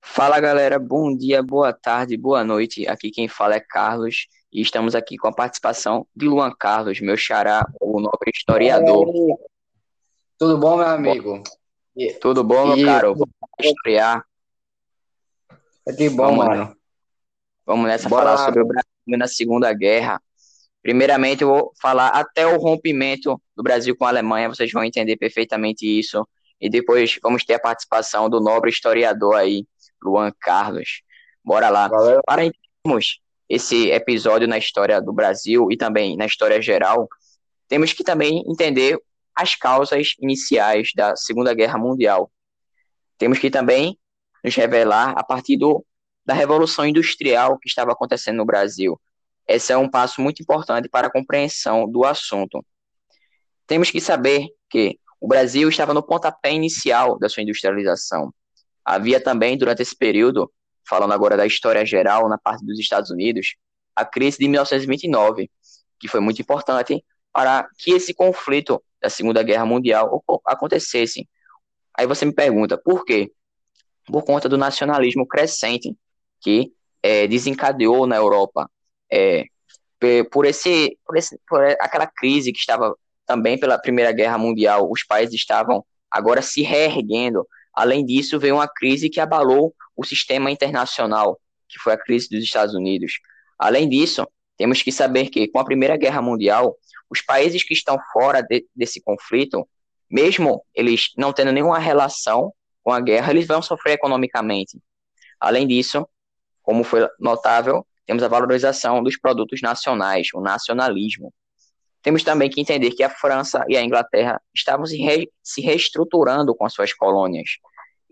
Fala galera, bom dia, boa tarde, boa noite. Aqui quem fala é Carlos e estamos aqui com a participação de Luan Carlos, meu xará, o nobre historiador. Tudo bom, meu amigo? Tudo bom, meu E- caro? Vamos historiar. Que bom, Vamos, mano. Vamos nessa Bora falar sobre o Brasil na Segunda Guerra. Primeiramente, eu vou falar até o rompimento do Brasil com a Alemanha, vocês vão entender perfeitamente isso. E depois vamos ter a participação do nobre historiador aí, Luan Carlos. Bora lá. Valeu. Para entendermos esse episódio na história do Brasil e também na história geral, temos que também entender as causas iniciais da Segunda Guerra Mundial. Temos que também nos revelar a partir do, da Revolução Industrial que estava acontecendo no Brasil. Esse é um passo muito importante para a compreensão do assunto. Temos que saber que o Brasil estava no pontapé inicial da sua industrialização. Havia também, durante esse período, falando agora da história geral, na parte dos Estados Unidos, a crise de 1929, que foi muito importante para que esse conflito da Segunda Guerra Mundial acontecesse. Aí você me pergunta, por quê? Por conta do nacionalismo crescente que eh, desencadeou na Europa, pe- por esse, por esse, por aquela crise que estava também pela Primeira Guerra Mundial, os países estavam agora se reerguendo. Além disso, veio uma crise que abalou o sistema internacional, que foi a crise dos Estados Unidos. Além disso, temos que saber que com a Primeira Guerra Mundial, os países que estão fora de- desse conflito, mesmo eles não tendo nenhuma relação com a guerra, eles vão sofrer economicamente. Além disso, como foi notável, temos a valorização dos produtos nacionais, o nacionalismo. Temos também que entender que a França e a Inglaterra estavam se, re- se reestruturando com as suas colônias.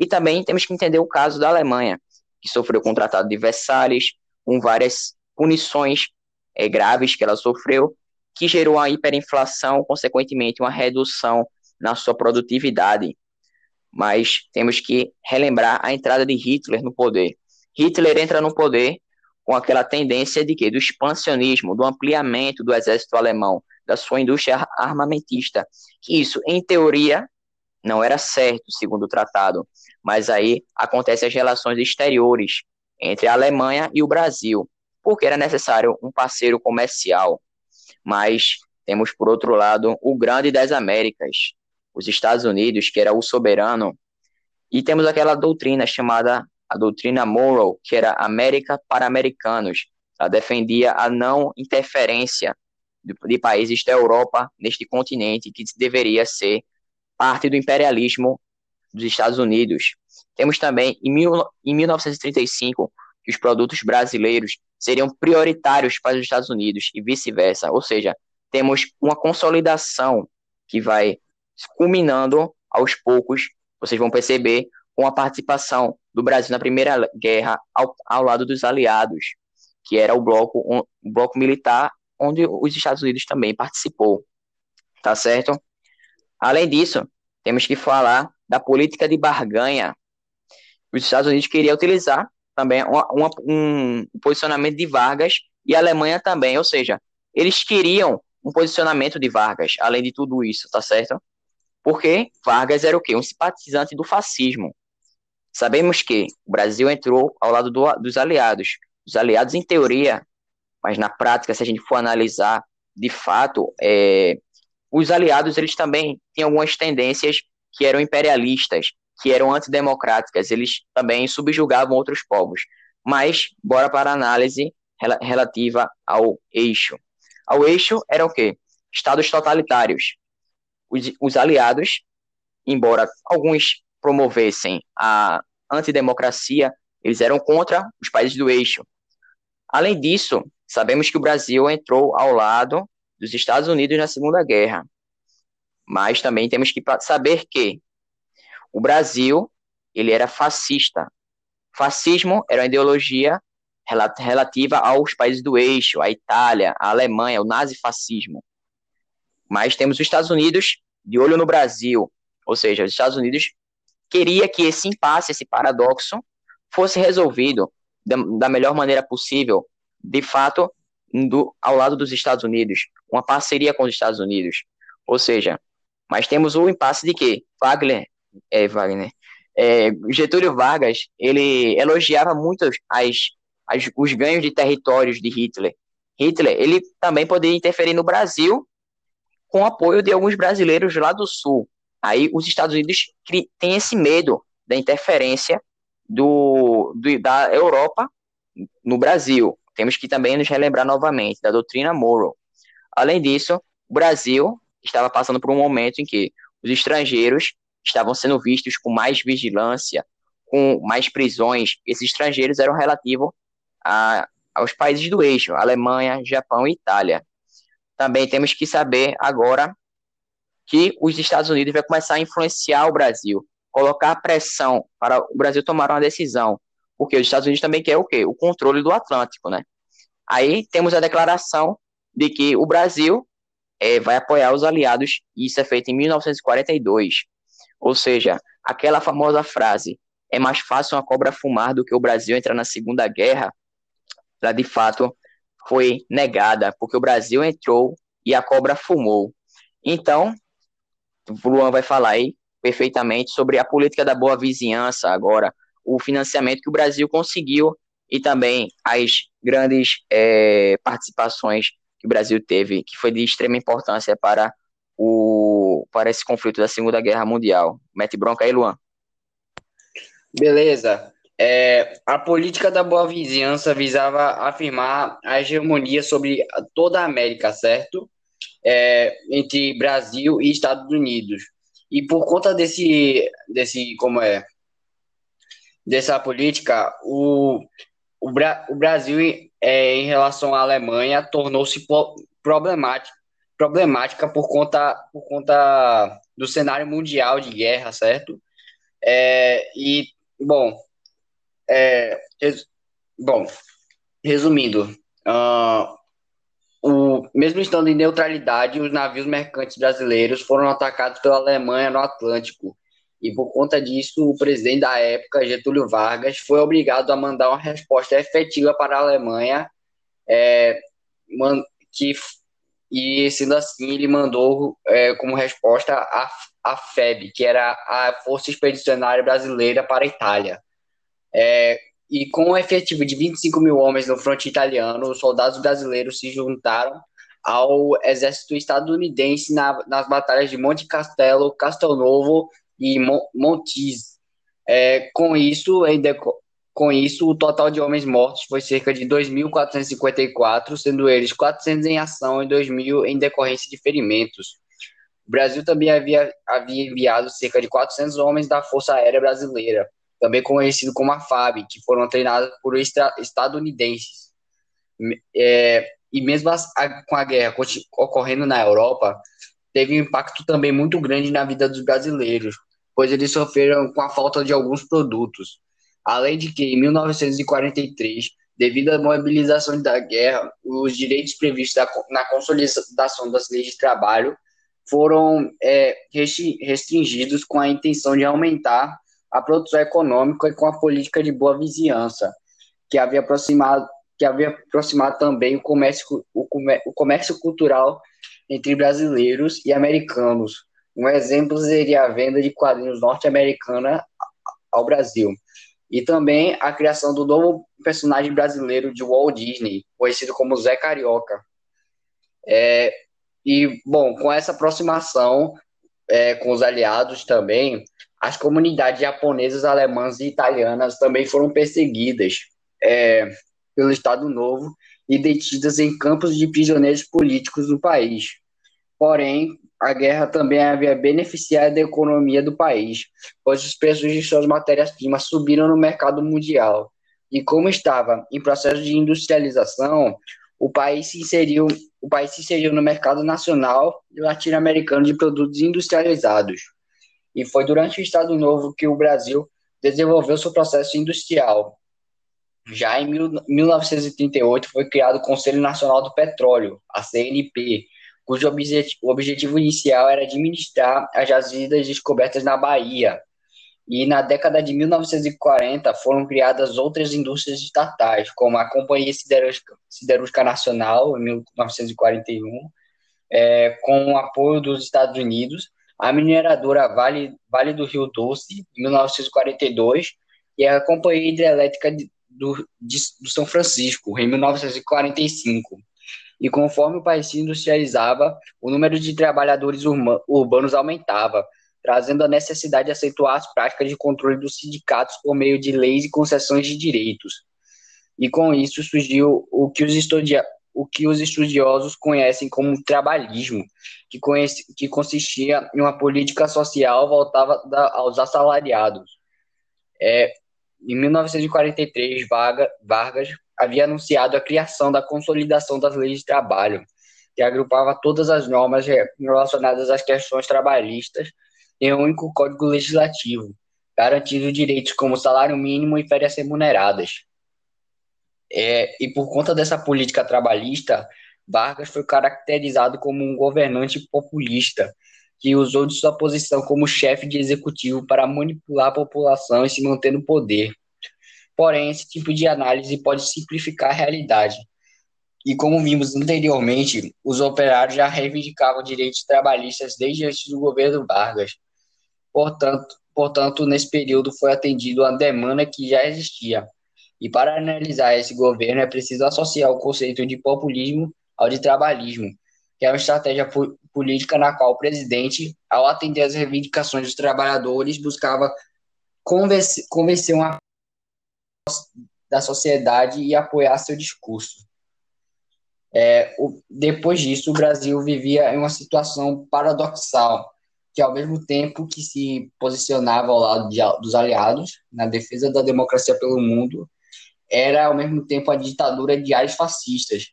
E também temos que entender o caso da Alemanha, que sofreu com o Tratado de Versalhes, com várias punições eh, graves que ela sofreu, que gerou a hiperinflação, consequentemente uma redução na sua produtividade. Mas temos que relembrar a entrada de Hitler no poder. Hitler entra no poder com aquela tendência de que do expansionismo, do ampliamento do exército alemão, da sua indústria ar- armamentista. Que isso, em teoria, não era certo, segundo o tratado, mas aí acontecem as relações exteriores entre a Alemanha e o Brasil, porque era necessário um parceiro comercial. Mas temos, por outro lado, o grande das Américas, os Estados Unidos, que era o soberano, e temos aquela doutrina chamada a doutrina Monroe, que era América para americanos. Ela defendia a não interferência de, de países da Europa neste continente, que deveria ser parte do imperialismo dos Estados Unidos. Temos também, em, mil, em 1935, que os produtos brasileiros seriam prioritários para os Estados Unidos e vice-versa. Ou seja, temos uma consolidação que vai culminando aos poucos, vocês vão perceber, com a participação do Brasil na Primeira Guerra ao, ao lado dos aliados, que era o bloco, o bloco militar onde os Estados Unidos também participou. Tá certo? Além disso, temos que falar da política de barganha. Os Estados Unidos queriam utilizar também uma, uma, um posicionamento de Vargas e a Alemanha também, ou seja, eles queriam um posicionamento de Vargas, além de tudo isso, tá certo? Porque Vargas era o quê? Um simpatizante do fascismo. Sabemos que o Brasil entrou ao lado do, dos aliados. Os aliados, em teoria, mas na prática, se a gente for analisar, de fato, é, os aliados eles também tinham algumas tendências que eram imperialistas, que eram antidemocráticas, eles também subjugavam outros povos. Mas, bora para a análise rel relativa ao eixo. Ao eixo era o quê? Estados totalitários. Os, os aliados, embora alguns promovessem a antidemocracia, eles eram contra os países do eixo. Além disso, sabemos que o Brasil entrou ao lado dos Estados Unidos na Segunda Guerra. Mas também temos que saber que o Brasil, ele era fascista. Fascismo era uma ideologia relativa aos países do eixo, a Itália, a Alemanha, o nazifascismo. Mas temos os Estados Unidos de olho no Brasil, ou seja, os Estados Unidos queria que esse impasse, esse paradoxo, fosse resolvido da, da melhor maneira possível, de fato, do, ao lado dos Estados Unidos, uma parceria com os Estados Unidos. Ou seja, mas temos o impasse de que Wagner é, Wagner. É, Getúlio Vargas, ele elogiava muito as, as, os ganhos de territórios de Hitler. Hitler, ele também poderia interferir no Brasil com o apoio de alguns brasileiros lá do Sul. Aí os Estados Unidos têm esse medo da interferência do, do, da Europa no Brasil. Temos que também nos relembrar novamente da doutrina Monroe. Além disso, o Brasil estava passando por um momento em que os estrangeiros estavam sendo vistos com mais vigilância, com mais prisões. Esses estrangeiros eram relativos aos países do eixo, Alemanha, Japão e Itália. Também temos que saber agora que os Estados Unidos vai começar a influenciar o Brasil, colocar pressão para o Brasil tomar uma decisão, porque os Estados Unidos também quer o quê? O controle do Atlântico, né? Aí temos a declaração de que o Brasil é, vai apoiar os aliados, e isso é feito em 1942. Ou seja, aquela famosa frase, é mais fácil uma cobra fumar do que o Brasil entrar na Segunda Guerra, ela de fato foi negada, porque o Brasil entrou e a cobra fumou. Então, o Luan vai falar aí perfeitamente sobre a política da boa vizinhança agora, o financiamento que o Brasil conseguiu e também as grandes é, participações que o Brasil teve, que foi de extrema importância para o para esse conflito da Segunda Guerra Mundial. Mete bronca aí, Luan. Beleza. É, a política da boa vizinhança visava afirmar a hegemonia sobre toda a América, certo? É, entre Brasil e Estados Unidos. E por conta desse, desse como é, dessa política, o, o, Bra, o Brasil, é, em relação à Alemanha, tornou-se problemático, problemática por conta, por conta do cenário mundial de guerra, certo? É, e, bom, é, res, bom, resumindo, uh, mesmo estando em neutralidade, os navios mercantes brasileiros foram atacados pela Alemanha no Atlântico. E por conta disso, o presidente da época, Getúlio Vargas, foi obrigado a mandar uma resposta efetiva para a Alemanha, é, que, e sendo assim, ele mandou é, como resposta a, a FEB, que era a Força Expedicionária Brasileira para a Itália. É, e com o efetivo de 25 mil homens no fronte italiano, os soldados brasileiros se juntaram ao exército estadunidense na, nas batalhas de Monte Castelo, Castelnovo e Montiz. É, com isso, com isso, o total de homens mortos foi cerca de 2.454, sendo eles 400 em ação e 2.000 em decorrência de ferimentos. O Brasil também havia, havia enviado cerca de 400 homens da Força Aérea Brasileira, também conhecido como a FAB, que foram treinadas por estadunidenses. É, e mesmo a, com a guerra ocorrendo na Europa, teve um impacto também muito grande na vida dos brasileiros, pois eles sofreram com a falta de alguns produtos. Além de que, em 1943, devido à mobilização da guerra, os direitos previstos na consolidação das leis de trabalho foram é, restringidos com a intenção de aumentar a produção econômica e com a política de boa vizinhança, que havia aproximado, que havia aproximado também o comércio, o comércio, o comércio cultural entre brasileiros e americanos. Um exemplo seria a venda de quadrinhos norte-americana ao Brasil. E também a criação do novo personagem brasileiro de Walt Disney, conhecido como Zé Carioca. É, e, bom, com essa aproximação é, com os aliados também, as comunidades japonesas, alemãs e italianas também foram perseguidas é, pelo Estado Novo e detidas em campos de prisioneiros políticos no país. Porém, a guerra também havia beneficiado a economia do país, pois os preços de suas matérias-primas subiram no mercado mundial. E como estava em processo de industrialização, o país se inseriu, o país se inseriu no mercado nacional e latino-americano de produtos industrializados e foi durante o Estado Novo que o Brasil desenvolveu seu processo industrial. Já em 1938 foi criado o Conselho Nacional do Petróleo, a CNP, cujo objetivo, objetivo inicial era administrar as jazidas descobertas na Bahia. E na década de 1940 foram criadas outras indústrias estatais, como a Companhia Siderúrgica, Siderúrgica Nacional, em 1941, é, com o apoio dos Estados Unidos, a mineradora Vale, vale do Rio Doce, em 1942, e a Companhia Hidrelétrica do, de, do São Francisco, em 1945. E conforme o país se industrializava, o número de trabalhadores urbanos aumentava, trazendo a necessidade de acentuar as práticas de controle dos sindicatos por meio de leis e concessões de direitos. E com isso surgiu o que os, estudia o que os estudiosos conhecem como trabalhismo, que, conhece, que consistia em uma política social voltada aos assalariados. É, em 1943, Vargas havia anunciado a criação da Consolidação das Leis de Trabalho, que agrupava todas as normas relacionadas às questões trabalhistas em um único código legislativo, garantindo direitos como salário mínimo e férias remuneradas. É, e por conta dessa política trabalhista, Vargas foi caracterizado como um governante populista, que usou de sua posição como chefe de executivo para manipular a população e se manter no poder. Porém, esse tipo de análise pode simplificar a realidade. E como vimos anteriormente, os operários já reivindicavam direitos trabalhistas desde antes do governo Vargas. Portanto, portanto, nesse período foi atendido a demanda que já existia. E para analisar esse governo é preciso associar o conceito de populismo ao de trabalhismo, que é uma estratégia política na qual o presidente, ao atender às reivindicações dos trabalhadores, buscava convencer, convencer uma da sociedade e apoiar seu discurso. É, o, depois disso, o Brasil vivia em uma situação paradoxal, que ao mesmo tempo que se posicionava ao lado de, dos aliados, na defesa da democracia pelo mundo, era ao mesmo tempo a ditadura de áreas fascistas.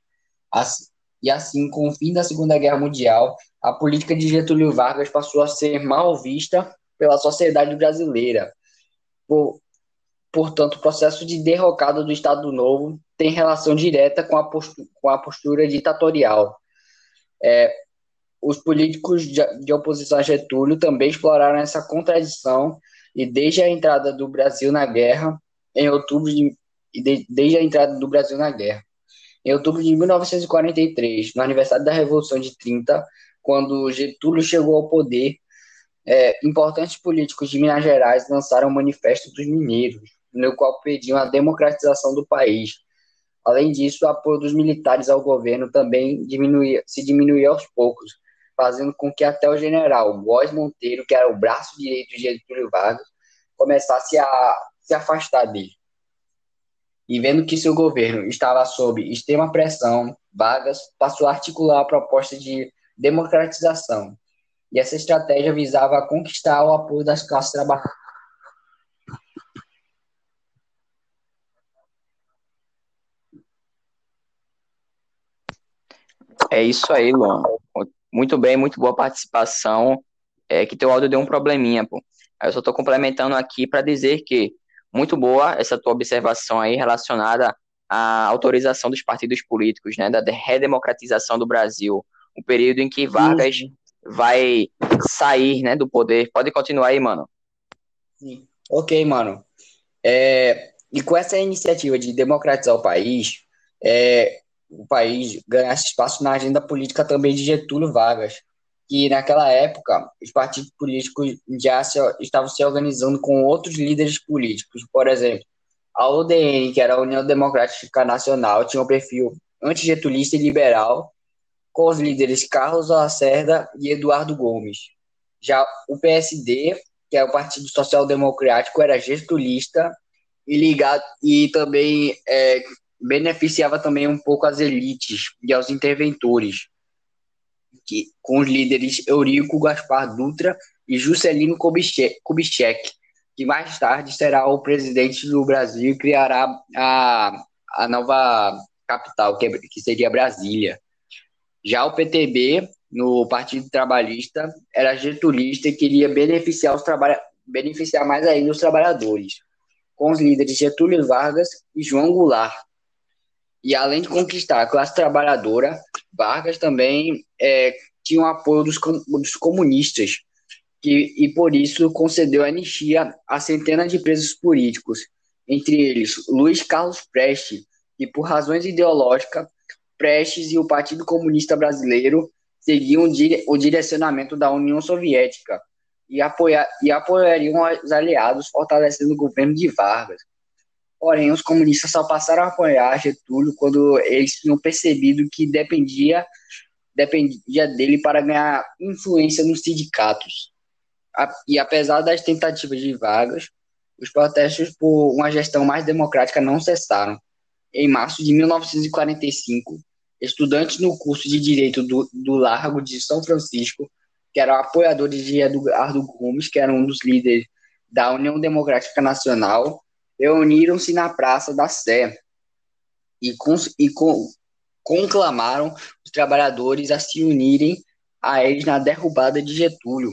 E assim, com o fim da Segunda Guerra Mundial, a política de Getúlio Vargas passou a ser mal vista pela sociedade brasileira. Por, portanto, o processo de derrocada do Estado Novo tem relação direta com a, postura, com a postura ditatorial. É, os políticos de, de oposição a Getúlio também exploraram essa contradição e desde a entrada do Brasil na guerra, em outubro de, de, desde a entrada do Brasil na guerra, em outubro de 1943, no aniversário da Revolução de 30, quando Getúlio chegou ao poder, é, importantes políticos de Minas Gerais lançaram o Manifesto dos Mineiros, no qual pediam a democratização do país. Além disso, o apoio dos militares ao governo também diminuía, se diminuía aos poucos, fazendo com que até o general Góes Monteiro, que era o braço direito de Getúlio Vargas, começasse a se afastar dele. E vendo que seu governo estava sob extrema pressão, Vargas passou a articular a proposta de democratização. E essa estratégia visava conquistar o apoio das classes trabalhadoras. É isso aí, Luan. Muito bem, muito boa participação. É que teu áudio deu um probleminha, pô. Eu só estou complementando aqui para dizer que muito boa essa tua observação aí relacionada à autorização dos partidos políticos, né, da redemocratização do Brasil, o período em que Vargas Sim. vai sair, né, do poder. Pode continuar aí, mano. Sim. Ok, mano. É, e com essa iniciativa de democratizar o país, é, o país ganhasse espaço na agenda política também de Getúlio Vargas, que naquela época os partidos políticos já se, estavam se organizando com outros líderes políticos. Por exemplo, a UDN, que era a União Democrática Nacional, tinha um perfil antigetulista e liberal, com os líderes Carlos Lacerda e Eduardo Gomes. Já o PSD, que é o Partido Social Democrático, era getulista e ligado e também é, beneficiava também um pouco as elites e aos interventores, que, com os líderes Eurico Gaspar Dutra e Juscelino Kubitschek, que mais tarde será o presidente do Brasil e criará a, a nova capital, que, é, que seria Brasília. Já o PTB, no Partido Trabalhista, era getulista e queria beneficiar, os trabalha beneficiar mais ainda os trabalhadores, com os líderes Getúlio Vargas e João Goulart, e além de conquistar a classe trabalhadora, Vargas também é, tinha o apoio dos, dos comunistas, que, e por isso concedeu anistia a centenas de presos políticos, entre eles Luiz Carlos Prestes, que por razões ideológicas, Prestes e o Partido Comunista Brasileiro seguiam o direcionamento da União Soviética e, apoia, e apoiariam os aliados, fortalecendo o governo de Vargas. Porém, os comunistas só passaram a apoiar Getúlio quando eles tinham percebido que dependia, dependia dele para ganhar influência nos sindicatos. E apesar das tentativas de Vargas, os protestos por uma gestão mais democrática não cessaram. Em março de 1945, estudantes no curso de Direito do, do Largo de São Francisco, que eram apoiadores de Eduardo Gomes, que era um dos líderes da União Democrática Nacional, reuniram-se na Praça da Sé e, e conclamaram os trabalhadores a se unirem a eles na derrubada de Getúlio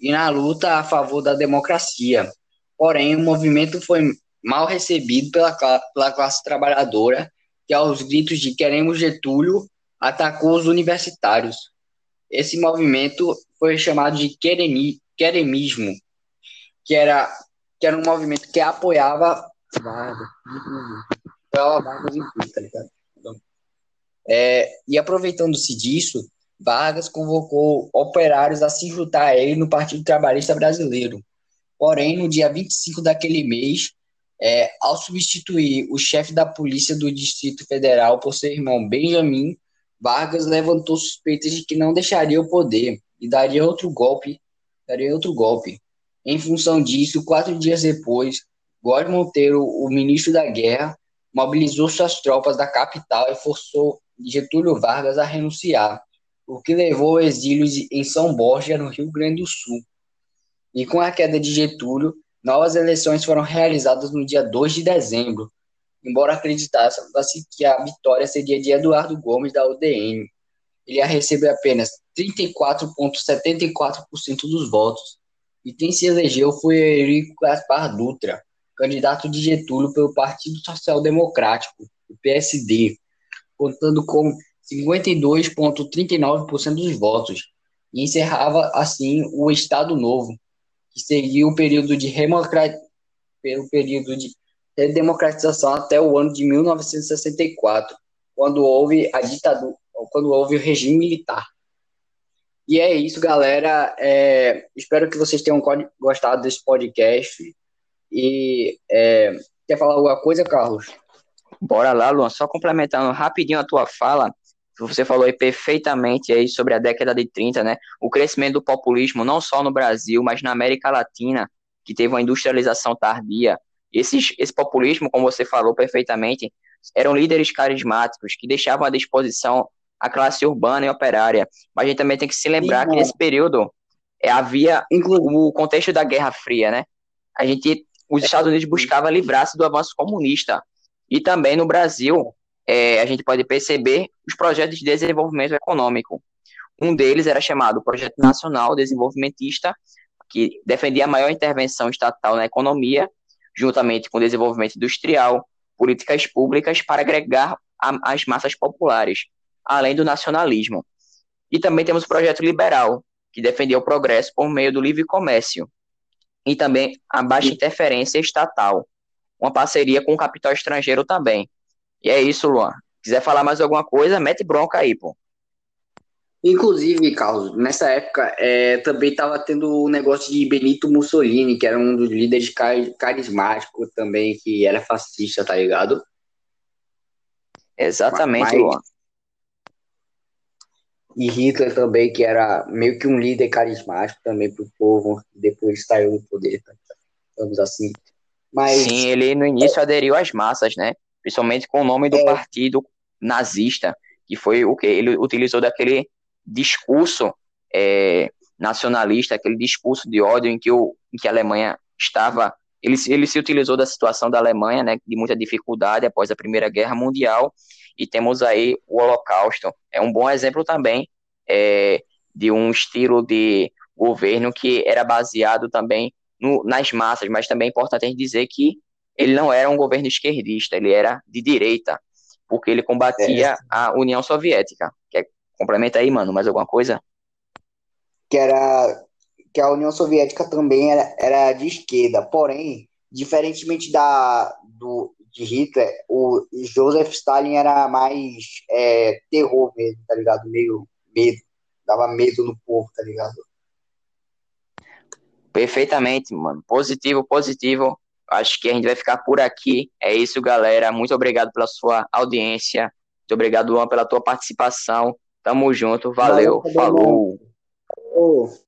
e na luta a favor da democracia. Porém, o movimento foi mal recebido pela, pela classe trabalhadora, que aos gritos de queremos Getúlio, atacou os universitários. Esse movimento foi chamado de queremi, queremismo, que era que era um movimento que apoiava Vargas, tá ligado? É, e aproveitando-se disso, Vargas convocou operários a se juntar a ele no Partido Trabalhista Brasileiro. Porém, no dia 25 daquele mês, é, ao substituir o chefe da polícia do Distrito Federal por seu irmão Benjamin, Vargas levantou suspeitas de que não deixaria o poder e daria outro golpe, daria outro golpe. Em função disso, quatro dias depois, Góes Monteiro, o ministro da Guerra, mobilizou suas tropas da capital e forçou Getúlio Vargas a renunciar, o que levou ao exílio em São Borja, no Rio Grande do Sul. E com a queda de Getúlio, novas eleições foram realizadas no dia 2 de dezembro, embora acreditasse que a vitória seria de Eduardo Gomes da UDN. Ele ia receber apenas 34,74% dos votos, e quem se elegeu foi Eurico Gaspar Dutra, candidato de Getúlio pelo Partido Social Democrático, o PSD, contando com 52,39% dos votos, e encerrava assim o Estado Novo, que seguiu o período de pelo período de democratização até o ano de 1964, quando houve a ditadura, quando houve o regime militar. E é isso, galera. É, espero que vocês tenham gostado desse podcast. E é, quer falar alguma coisa, Carlos? Bora lá, Luan. Só complementando rapidinho a tua fala, você falou aí perfeitamente aí sobre a década de 30, né? O crescimento do populismo, não só no Brasil, mas na América Latina, que teve uma industrialização tardia. Esses, esse populismo, como você falou perfeitamente, eram líderes carismáticos que deixavam à disposição a classe urbana e operária. Mas a gente também tem que se lembrar Sim, que nesse período é, havia o contexto da Guerra Fria, né? A gente, os Estados Unidos buscavam livrar-se do avanço comunista. E também no Brasil, é, a gente pode perceber os projetos de desenvolvimento econômico. Um deles era chamado Projeto Nacional Desenvolvimentista, que defendia a maior intervenção estatal na economia, juntamente com o desenvolvimento industrial, políticas públicas para agregar a, as massas populares, além do nacionalismo. E também temos o Projeto Liberal, que defendia o progresso por meio do livre comércio, e também a baixa interferência estatal, uma parceria com o capital estrangeiro também, e é isso, Luan. Quiser falar mais alguma coisa, mete bronca aí, pô. Inclusive, Carlos, nessa época é, também estava tendo o um negócio de Benito Mussolini, que era um dos líderes car carismáticos também, que era fascista, tá ligado? Exatamente, Mas... Luan. E Hitler também, que era meio que um líder carismático também pro povo, depois saiu do poder, tá? vamos assim. Mas... Sim, ele no início aderiu às massas, né? Principalmente com o nome do é. partido nazista, que foi o que ele utilizou daquele discurso é, nacionalista, aquele discurso de ódio em que, o, em que a Alemanha estava. Ele, ele se utilizou da situação da Alemanha, né, de muita dificuldade após a Primeira Guerra Mundial, e temos aí o Holocausto. É um bom exemplo também é, de um estilo de governo que era baseado também no, nas massas, mas também é importante dizer que ele não era um governo esquerdista, ele era de direita, porque ele combatia é. a União Soviética. Quer complementa aí, mano, mais alguma coisa? Que era que a União Soviética também era, era de esquerda, porém, diferentemente da do de Hitler, o Joseph Stalin era mais é, terror mesmo, tá ligado? Meio medo. dava medo no povo, tá ligado? Perfeitamente, mano. Positivo, positivo. Acho que a gente vai ficar por aqui. É isso, galera. Muito obrigado pela sua audiência. Muito obrigado, Luan, pela tua participação. Tamo junto. Valeu. Valeu Falou.